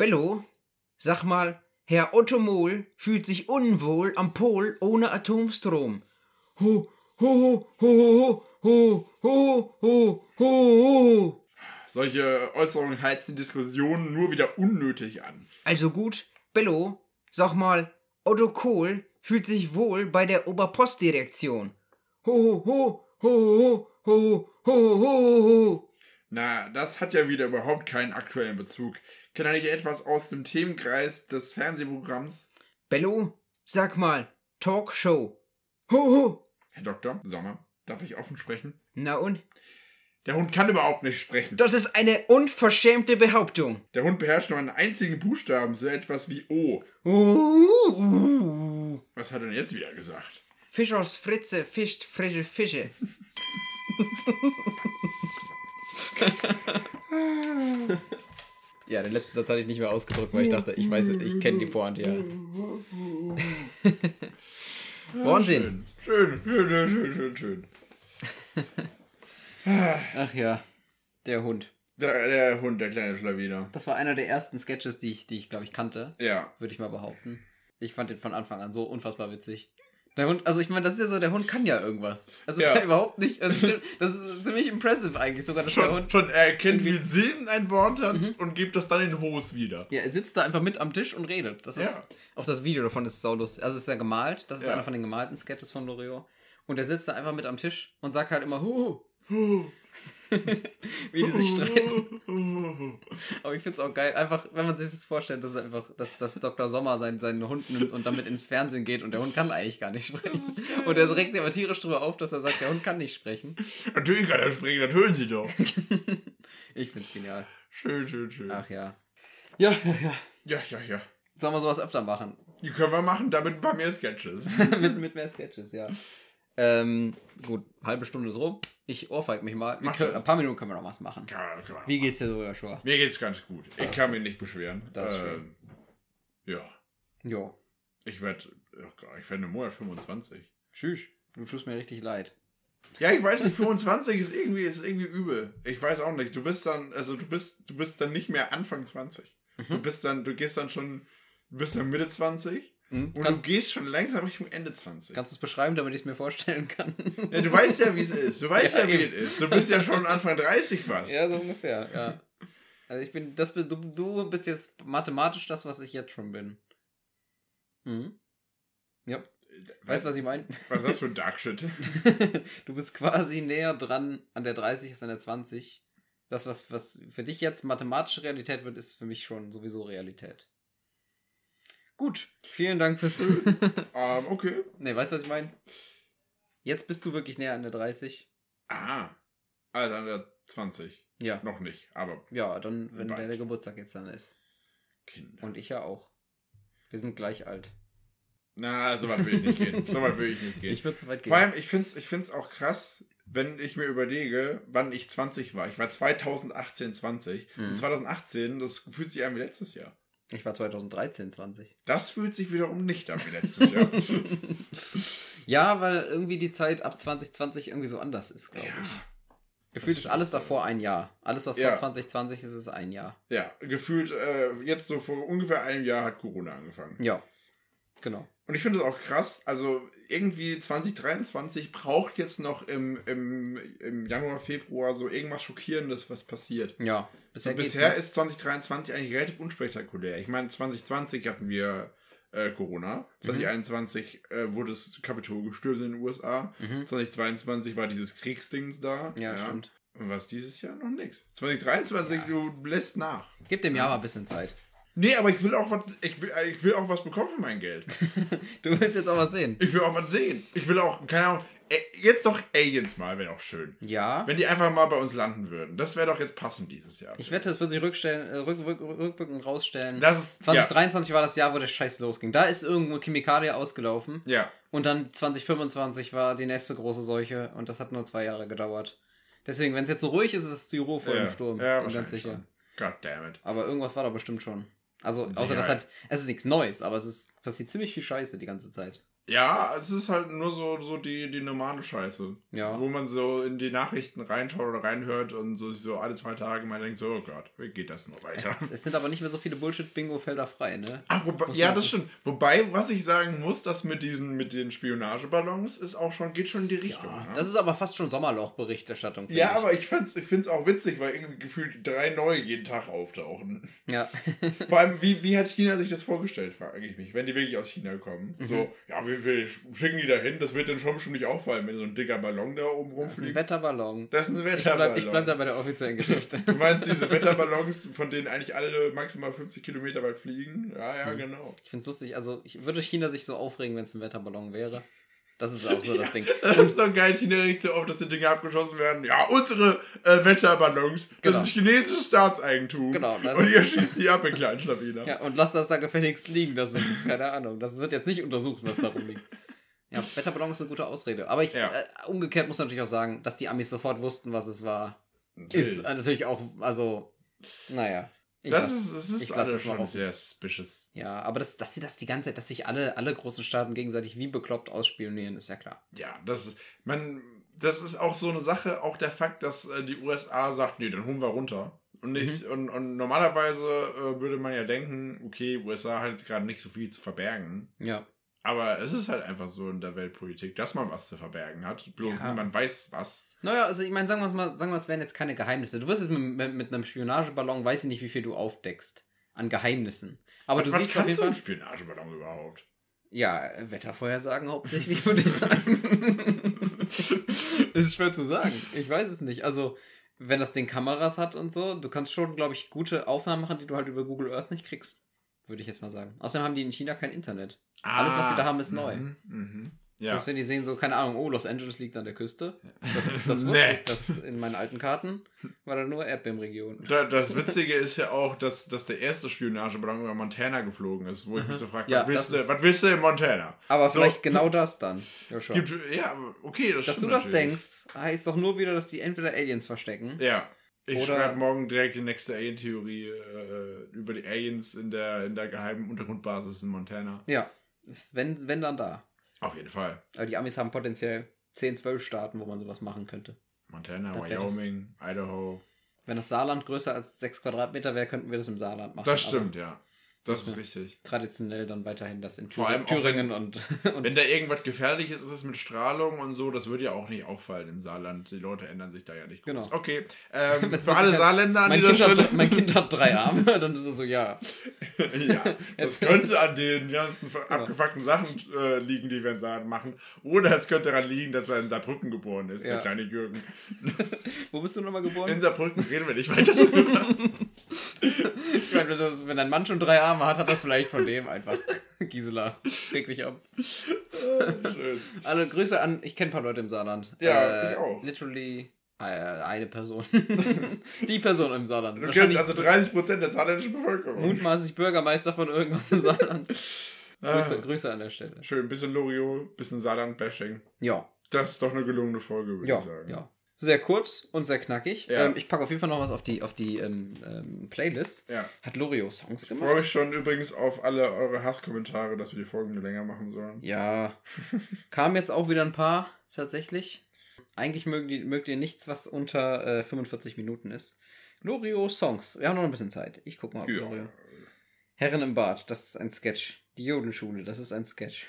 Bello, sag mal, Herr Otto Mohl fühlt sich unwohl am Pol ohne Atomstrom. Ho, ho, ho, ho, ho, ho, ho, ho, ho. Solche Äußerungen heizen die Diskussionen nur wieder unnötig an. Also gut, Bello, sag mal, Otto Kohl fühlt sich wohl bei der Oberpostdirektion. Ho, ho, ho, ho, ho, ho, ho, ho. Na, das hat ja wieder überhaupt keinen aktuellen Bezug. Kann er nicht etwas aus dem Themenkreis des Fernsehprogramms? Bello, sag mal, Talkshow. Ho, ho. Herr Doktor Sommer, darf ich offen sprechen? Na und? Der Hund kann überhaupt nicht sprechen. Das ist eine unverschämte Behauptung. Der Hund beherrscht nur einen einzigen Buchstaben, so etwas wie O. Uh, Was hat er denn jetzt wieder gesagt? Fisch aus Fritze fischt frische Fische. (laughs) (laughs) ja, den letzten Satz hatte ich nicht mehr ausgedrückt, weil ich dachte, ich weiß, ich kenne die Pointe ja. (laughs) Wahnsinn. Schön, schön, schön, schön, schön, schön. Ach ja, der Hund. Der, der Hund, der kleine Schlawiner. Das war einer der ersten Sketches, die ich, die ich glaube ich, kannte. Ja. Würde ich mal behaupten. Ich fand den von Anfang an so unfassbar witzig. Der Hund, also ich meine, das ist ja so, der Hund kann ja irgendwas. Das ist ja, Ja. überhaupt nicht, also stimmt, das ist ziemlich impressive eigentlich sogar, dass der Schon, Hund, schon er erkennt, wie Silben ein Wort hat und gibt das dann in Hos wieder. ja, er sitzt da einfach mit am Tisch und redet. Das ist, Ja. auch das Video davon ist saulustig. Also es ist ja gemalt, das ist Ja. einer von den gemalten Sketches von Loriot. Und er sitzt da einfach mit am Tisch und sagt halt immer, hu, (laughs) wie die sich streiten. (laughs) Aber ich finde es auch geil, einfach, wenn man sich das vorstellt, dass, einfach, dass, dass Dr. Sommer seinen, seinen Hund nimmt und damit ins Fernsehen geht und der Hund kann eigentlich gar nicht sprechen. Und er regt sich aber tierisch drüber auf, dass er sagt, der Hund kann nicht sprechen. Natürlich kann er sprechen, das hören Sie doch. (laughs) Ich finde es genial. Schön, schön, schön. Ach ja. Ja, ja, ja. Ja, ja, ja. Sollen wir sowas öfter machen? Die können wir machen, damit ein paar mehr Sketches. mit, mit mehr Sketches, ja. Ähm, gut, halbe Stunde ist rum. Ich ohrfeig mich mal. Können, das. ein paar Minuten können wir noch was machen. Kann kann Wie geht's dir so, Joshua? Mir geht's ganz gut. Ich kann mich nicht beschweren. Das ist Ähm, Ja. Jo. Ich werde ich werd im Monat 25. Tschüss. Du tust mir richtig leid. Ja, ich weiß nicht, 25 ist irgendwie, ist irgendwie übel. Ich weiß auch nicht. Du bist dann, also du bist, du bist dann nicht mehr Anfang 20. Du bist dann, du gehst dann schon, du bist dann Mitte 20 Mhm. und Kann- du gehst schon langsam Richtung Ende 20. Kannst du es beschreiben, damit ich es mir vorstellen kann? Ja, du weißt ja, wie es ist. Du weißt (laughs) Ja, ja, wie es ist. Du bist ja schon Anfang 30 fast. ja, so ungefähr, ja. Also ich bin, das, bist- du, du bist jetzt mathematisch das, was ich jetzt schon bin. Mhm. Ja. Weißt du, was ich meine? Was ist das für ein Dark Shit? (laughs) du bist quasi näher dran an der 30 als an der 20. Das, was, was für dich jetzt mathematische Realität wird, ist für mich schon sowieso Realität. Gut, vielen Dank fürs. (laughs) Ähm, okay. ne, weißt du, was ich meine? Jetzt bist du wirklich näher an der 30. Ah. Also an der 20. Ja. Noch nicht, aber Ja, dann, wenn Bald. der, Geburtstag jetzt dann ist. Kinder. Und ich ja auch. Wir sind gleich alt. Na, so weit will ich nicht gehen. So weit will ich nicht gehen. (laughs) Ich würde zu weit gehen. Vor allem, ich finde es ich find's auch krass, wenn ich mir überlege, wann ich 20 war. Ich war 2018 20. Mhm. Und 2018, das fühlt sich an wie letztes Jahr. Ich war 2013, 20. Das fühlt sich wiederum nicht an wie letztes Jahr. (laughs) Ja, weil irgendwie die Zeit ab 2020 irgendwie so anders ist, glaube Ja. ich. Gefühlt ist alles davor ein Jahr. Alles, was Ja. vor 2020 ist, ist ein Jahr. ja, gefühlt, äh, jetzt so vor ungefähr einem Jahr hat Corona angefangen. Ja. Genau. Und ich finde es auch krass, also irgendwie 2023 braucht jetzt noch im, im, im Januar, Februar so irgendwas Schockierendes, was passiert. Ja. Bisher, bisher ist 2023 eigentlich relativ unspektakulär. Ich meine, 2020 hatten wir äh, Corona. 2021 äh, wurde das Kapitol gestürmt in den USA. Mhm. 2022 war dieses Kriegsdings da. Ja, stimmt. Und was dieses Jahr? Noch nichts. 2023, Ja. du lässt nach. Gib dem Jahr mal ein bisschen Zeit. Nee, aber ich will auch was, ich will, ich will auch was bekommen für mein Geld. (laughs) Du willst jetzt auch was sehen. Ich will auch was sehen. Ich will auch, keine Ahnung, äh, jetzt doch Aliens mal, wäre auch schön. Ja. Wenn die einfach mal bei uns landen würden. Das wäre doch jetzt passend dieses Jahr. Ich wette, es wird sich rückstellen, äh, rück, rück, rückwirkend rausstellen. Das ist, 2023 war das Jahr, wo der Scheiß losging. Da ist irgendwo Chemikalie ausgelaufen. ja. ja. Und dann 2025 war die nächste große Seuche und das hat nur zwei Jahre gedauert. Deswegen, wenn es jetzt so ruhig ist, ist es die Ruhe vor ja. dem Sturm. Ja, Bin ganz sicher. schon. God damn it. Aber irgendwas war da bestimmt schon. Also, außer das halt, es ist nichts Neues, aber es ist passiert ziemlich viel Scheiße die ganze Zeit. Ja, es ist halt nur so, so die, die normale Scheiße. Ja. Wo man so in die Nachrichten reinschaut oder reinhört und so, sich so alle zwei Tage mal denkt, so, oh Gott, wie geht das nur Es, weiter? es sind aber nicht mehr so viele Bullshit-Bingo-Felder frei, ne? Ach, wobei, ja, das stimmt. Wobei, was ich sagen muss, das mit diesen, mit den Spionageballons ist auch schon, geht schon in die Richtung. ne? Das ist aber fast schon Sommerloch-Berichterstattung. ja, ich. aber ich find's, ich find's auch witzig, weil irgendwie gefühlt drei neue jeden Tag auftauchen. Ja. Vor allem, wie, wie hat China sich das vorgestellt, frage ich mich, wenn die wirklich aus China kommen. Mhm. So, ja, wir, wir schicken die da hin, das wird dann schon bestimmt nicht auffallen, wenn so ein dicker Ballon da oben Das ist ein rumfliegt. Wetterballon. Das ist ein Ich bleib, Wetterballon. ich bleib da bei der offiziellen Geschichte. Du meinst diese Wetterballons, von denen eigentlich alle maximal 50 Kilometer weit fliegen? Ja, ja, Mhm. genau. Ich find's lustig, also ich würde China sich so aufregen, wenn es ein Wetterballon wäre. Das ist auch so das Ding. (laughs) Das ist doch geil, China regt so auf, dass die Dinge abgeschossen werden. Ja, unsere äh, Wetterballons, das Genau. ist chinesisches Staatseigentum. Genau, das Und ihr schießt die ab, ihr kleinen Schlawiner. Ja, und lass das da gefälligst liegen. Das ist, keine Ahnung. Das wird jetzt nicht untersucht, was da rumliegt. Ja, Wetterballon ist eine gute Ausrede. Aber ich, Ja. äh, umgekehrt muss man natürlich auch sagen, dass die Amis sofort wussten, was es war. Natürlich. Ist äh, natürlich auch, also, naja. Ich das lass- ist, das ist ich alles schon sehr suspicious. Ja, aber das, dass sie das die ganze Zeit, dass sich alle, alle großen Staaten gegenseitig wie bekloppt ausspionieren, ist ja klar. Ja, das ist, man, das ist auch so eine Sache, auch der Fakt, dass äh, die USA sagt, nee, dann holen wir runter. Und, nicht, Mhm. und, und normalerweise äh, würde man ja denken, okay, USA hat jetzt gerade nicht so viel zu verbergen. Ja. Aber es ist halt einfach so in der Weltpolitik, dass man was zu verbergen hat. Bloß Ja. niemand weiß was. Naja, also ich meine, sagen wir es mal, sagen wir, es wären jetzt keine Geheimnisse. Du wirst jetzt mit, mit, mit einem Spionageballon, weiß ich nicht, wie viel du aufdeckst an Geheimnissen. Aber du was siehst auf jeden so ein Fall. Spionageballon überhaupt? Ja, Wettervorhersagen hauptsächlich, (laughs) würde ich sagen. (laughs) ist schwer zu sagen. Ich weiß es nicht. Also, wenn das Ding Kameras hat und so, du kannst schon, glaube ich, gute Aufnahmen machen, die du halt über Google Earth nicht kriegst. Würde ich jetzt mal sagen. Außerdem haben die in China kein Internet. Alles, was sie da haben, ist neu. Mhm, mhm. Ja. Selbst wenn die sehen so, keine Ahnung, oh, Los Angeles liegt an der Küste. Das, das (laughs) wusste Nee. ich, das in meinen alten Karten war da nur Erdbebenregion. Da, das Witzige ist ja auch, dass, dass der erste Spionageballon über Montana geflogen ist, wo ich mich so frage, Ja, was, willst du, was willst du in Montana? Aber So. vielleicht genau das dann. (laughs) Es gibt, ja, okay, das Dass du stimmt das natürlich. denkst, heißt doch nur wieder, dass die entweder Aliens verstecken. Ja. Ich schreibe morgen direkt die nächste Alien-Theorie äh, über die Aliens in der, in der geheimen Untergrundbasis in Montana. Ja. Wenn, wenn dann da. Auf jeden Fall. Aber die Amis haben potenziell 10, 12 Staaten, wo man sowas machen könnte. Montana, Das Wyoming, Idaho. Wenn das Saarland größer als 6 Quadratmeter wäre, könnten wir das im Saarland machen. Das stimmt, ja. Das ist richtig. Traditionell dann weiterhin das in Vor Thür allem auch Thüringen und, (laughs) und Wenn da irgendwas gefährlich ist, ist es mit Strahlung und so, das würde ja auch nicht auffallen in Saarland. Die Leute ändern sich da ja nicht groß. Genau. Okay, ähm, (laughs) Jetzt für alle Saarländer an mein dieser kind, Stelle. hat, mein Kind hat drei Arme, (laughs) dann ist es so, ja. ja, Jetzt- könnte an den ganzen abgefuckten Sachen äh, liegen, die wir in Saarland machen. Oder es könnte daran liegen, dass er in Saarbrücken geboren ist, der Ja. kleine Jürgen. Wo bist du nochmal geboren? In Saarbrücken reden wir nicht weiter drüber. Meine, wenn dein Mann schon drei Arme hat, hat das vielleicht von dem einfach. (laughs) Gisela, reg dich ab. Schön. (laughs) Alle Grüße an, ich kenne ein paar Leute im Saarland. Ja, ich auch. Literally äh, eine Person. (laughs) Die Person im Saarland. Du kennst also 30% der saarländischen Bevölkerung. mutmaßlich Bürgermeister von irgendwas im Saarland. Ah. Grüße, Grüße an der Stelle. Schön, bisschen Loriot, bisschen Saarland-Bashing. Ja, Das ist doch eine gelungene Folge, würde ja, ich sagen. ja. Sehr kurz und sehr knackig. Ja. Ähm, ich packe auf jeden Fall noch was auf die, auf die ähm, ähm, Playlist. Ja. Hat Lorio Songs Ich gemacht? freue mich schon übrigens auf alle eure Hasskommentare, dass wir die Folgen länger machen sollen. Ja. (laughs) Kamen jetzt auch wieder ein paar, tatsächlich. Eigentlich mögt ihr, mögt ihr nichts, was unter äh, 45 Minuten ist. Lorio Songs. Wir haben noch ein bisschen Zeit. Ich guck mal. Ob Ja. Lorio. Herren im Bad, das ist ein Sketch. Die Jodelschule, das ist ein Sketch.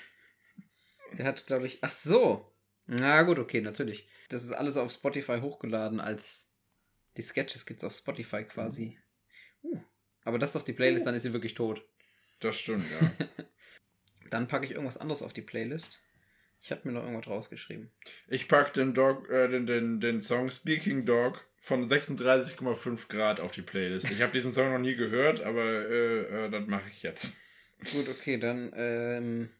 Der hat, glaube ich. Ach so. Na gut, okay, natürlich. Das ist alles auf Spotify hochgeladen als. Die Sketches gibt's auf Spotify quasi. Uh. Aber das ist auf die Playlist, dann ist sie wirklich tot. Das stimmt, ja. (laughs) Dann packe ich irgendwas anderes auf die Playlist. Ich habe mir noch irgendwas rausgeschrieben. Ich pack den, Dog, äh, den, den, den Song Speaking Dog von 36,5 Grad auf die Playlist. Ich habe diesen Song noch nie gehört, aber äh, äh, das mache ich jetzt. Gut, okay, dann, ähm,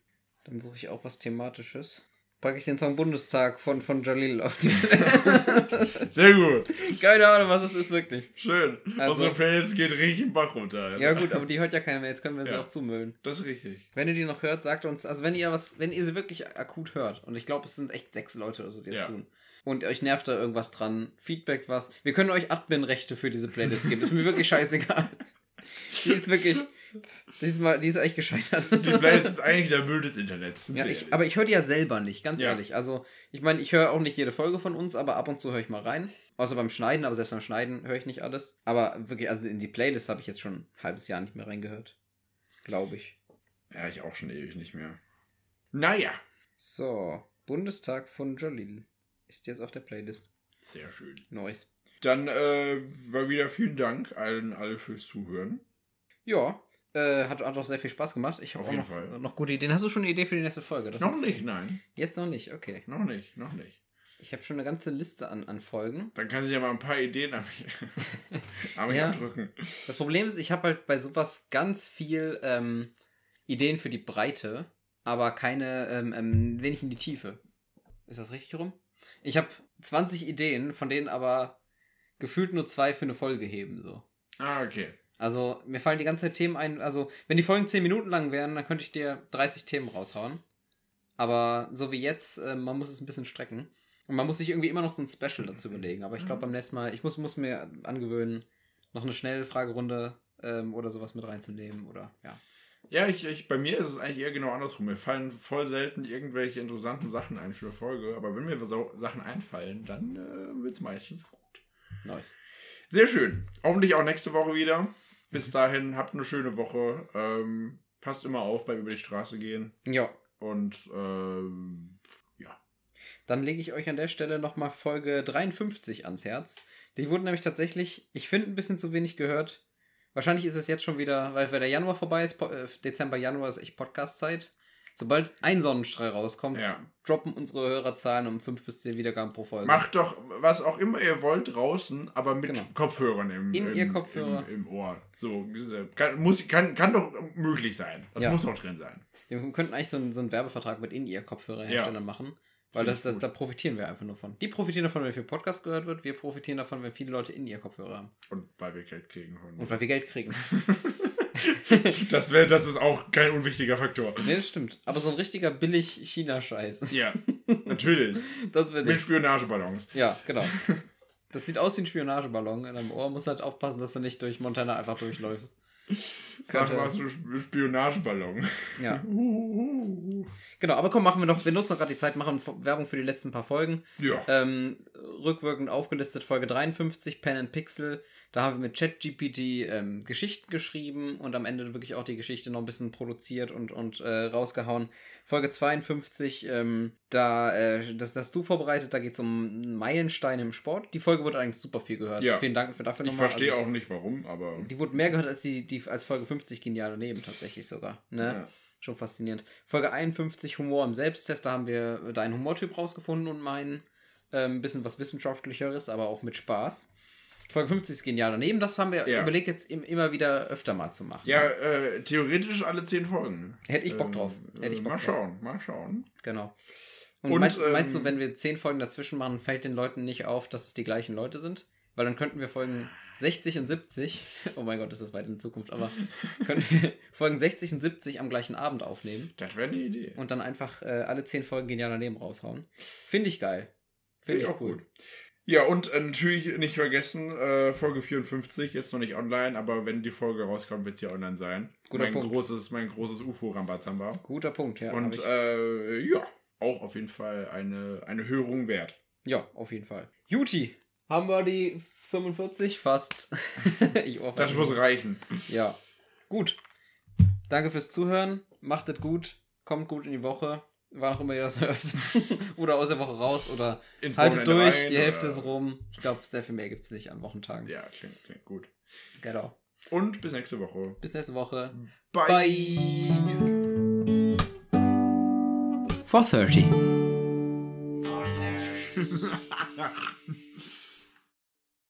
dann suche ich auch was Thematisches. Packe ich den Song Bundestag von, von Jalil auf die Playlist. (laughs) Sehr gut. Keine Ahnung, was es ist wirklich. Schön. Also- Unsere Playlist geht richtig im Bach runter. Ja gut, aber die hört ja keiner mehr, jetzt können wir sie Ja. auch zumüllen. Das ist richtig. Wenn ihr die noch hört, sagt uns, also wenn ihr was, wenn ihr sie wirklich akut hört, und ich glaube, es sind echt sechs Leute oder so, die das Ja. tun, und euch nervt da irgendwas dran, Feedback was, wir können euch Admin-Rechte für diese Playlist geben, ist mir wirklich scheißegal. (laughs) Die ist wirklich, diesmal, die ist echt gescheitert. Die Playlist ist eigentlich der Müll des Internets. Ja, ich, aber ich höre die ja selber nicht, ganz Ja. ehrlich. Also, ich meine, ich höre auch nicht jede Folge von uns, aber ab und zu höre ich mal rein. Außer beim Schneiden, aber selbst beim Schneiden höre ich nicht alles. Aber wirklich, also in die Playlist habe ich jetzt schon ein halbes Jahr nicht mehr reingehört. Glaube ich. ja, ich auch schon ewig nicht mehr. Naja. So, Bundestag von Jalil ist jetzt auf der Playlist. Sehr schön. Neues. Dann äh, mal wieder vielen Dank allen alle fürs Zuhören. Ja, äh, hat, hat auch sehr viel Spaß gemacht. Ich habe auch noch, Fall. noch gute Ideen. Hast du schon eine Idee für die nächste Folge? Das noch nicht, nein. Jetzt noch nicht, okay. Noch nicht, noch nicht. Ich habe schon eine ganze Liste an, an Folgen. Dann kann sie ja mal ein paar Ideen an mich, (laughs) an mich Ja. abdrücken. Das Problem ist, ich habe halt bei sowas ganz viel ähm, Ideen für die Breite, aber keine, ähm, ähm, wenig in die Tiefe. Ist das richtig rum? Ich habe 20 Ideen, von denen aber gefühlt nur zwei für eine Folge heben, so. Ah, okay. Also, mir fallen die ganze Zeit Themen ein. Also, wenn die Folgen 10 Minuten lang wären, dann könnte ich dir 30 Themen raushauen. Aber so wie jetzt, äh, man muss es ein bisschen strecken. Und man muss sich irgendwie immer noch so ein Special dazu überlegen. Aber ich glaube, beim nächsten Mal, ich muss, muss mir angewöhnen, noch eine Schnellfragerunde ähm, oder sowas mit reinzunehmen. Oder ja. Ja, ich, ich, bei mir ist es eigentlich eher genau andersrum. Mir fallen voll selten irgendwelche interessanten Sachen ein für eine Folge, aber wenn mir so Sachen einfallen, dann äh, wird es meistens gut. Nice. Sehr schön. Hoffentlich auch nächste Woche wieder. Bis dahin, habt eine schöne Woche. Ähm, passt immer auf beim über die Straße gehen. Ja. Und ähm, ja. Dann lege ich euch an der Stelle nochmal Folge 53 ans Herz. Die wurden nämlich tatsächlich, ich finde, ein bisschen zu wenig gehört. Wahrscheinlich ist es jetzt schon wieder, weil, der Januar vorbei ist, äh, Dezember, Januar ist echt Podcast-Zeit. Sobald ein Sonnenstrahl rauskommt, Ja. droppen unsere Hörerzahlen um 5 bis 10 Wiedergaben pro Folge. Macht doch was auch immer ihr wollt draußen, aber mit Genau. Kopfhörern im, In im, ihr Kopfhörer. Im, im Ohr. So, kann, muss, kann, kann doch möglich sein. Das Ja. muss auch drin sein. Wir könnten eigentlich so einen, so einen Werbevertrag mit In-Ear-Kopfhörerherstellern Ja. machen. Weil das, das, da profitieren wir einfach nur von. Die profitieren davon, wenn viel Podcast gehört wird. Wir profitieren davon, wenn viele Leute In-Ear-Kopfhörer haben. Und weil wir Geld kriegen Und weil wir Geld kriegen. (laughs) (laughs) (laughs) Das, wär, das ist auch kein unwichtiger Faktor. nee, das stimmt. Aber so ein richtiger billig China-Scheiß. Ja, (laughs) natürlich. Das Mit. Spionageballons. Ja, genau. (laughs) Das sieht aus wie ein Spionageballon in deinem Ohr. Muss halt aufpassen, dass du nicht durch Montana einfach durchläufst. Sag mal so Sp- Spionageballon. Ja. Genau, aber komm, machen wir noch, wir nutzen gerade die Zeit, machen Werbung für die letzten paar Folgen. Ja. Ähm, rückwirkend aufgelistet Folge 53, Pen and Pixel. Da haben wir mit ChatGPT ähm, Geschichten geschrieben und am Ende wirklich auch die Geschichte noch ein bisschen produziert und, und äh, rausgehauen. Folge 52, ähm, da, äh, das hast du vorbereitet, da geht es um Meilensteine im Sport. Die Folge wurde eigentlich super viel gehört. Ja. Vielen Dank für dafür Ich nochmal. verstehe Also, auch nicht warum, aber. Die wurde mehr gehört als, die, die, als Folge 50 genial daneben tatsächlich sogar. Ne? Ja. Schon faszinierend. Folge 51, Humor im Selbsttest, da haben wir deinen Humortyp rausgefunden und meinen ähm, ein bisschen was Wissenschaftlicheres, aber auch mit Spaß. Folge 50 ist genial daneben, das haben wir Ja. überlegt, jetzt im, immer wieder öfter mal zu machen. Ja, äh, theoretisch alle zehn Folgen. Hätte ich Bock Ähm, drauf. Hätte ich äh, Bock mal drauf. schauen, mal schauen. Genau. Und, Und, meinst, meinst du, ähm, wenn wir 10 Folgen dazwischen machen, fällt den Leuten nicht auf, dass es die gleichen Leute sind? Weil dann könnten wir Folgen 60 und 70, (laughs) oh mein Gott, das ist weit in Zukunft, aber (laughs) können wir Folgen 60 und 70 am gleichen Abend aufnehmen Das wäre eine Idee. und dann einfach äh, alle 10 Folgen genial daneben raushauen. Finde ich geil. Finde ich auch cool. Ja, und äh, natürlich nicht vergessen, äh, Folge 54, jetzt noch nicht online, aber wenn die Folge rauskommt, wird sie online sein. Guter mein Punkt. großes, mein großes UFO-Rambazamba. Guter Punkt, ja. und äh, ja, auch auf jeden Fall eine, eine Hörung wert. ja, auf jeden Fall. Juti, haben wir die 45 fast. (laughs) ich Das muss reichen. Ja. Gut. Danke fürs Zuhören. Macht es gut. Kommt gut in die Woche. Wann auch immer ihr das hört. (laughs) oder aus der Woche raus. Oder Ins haltet Wochenende durch. rein, die Hälfte oder- ist rum. Ich glaube, sehr viel mehr gibt es nicht an Wochentagen. Ja, klingt, klingt gut. Genau. Und bis nächste Woche. Bis nächste Woche. Bye. Bye. 430. (laughs) (laughs)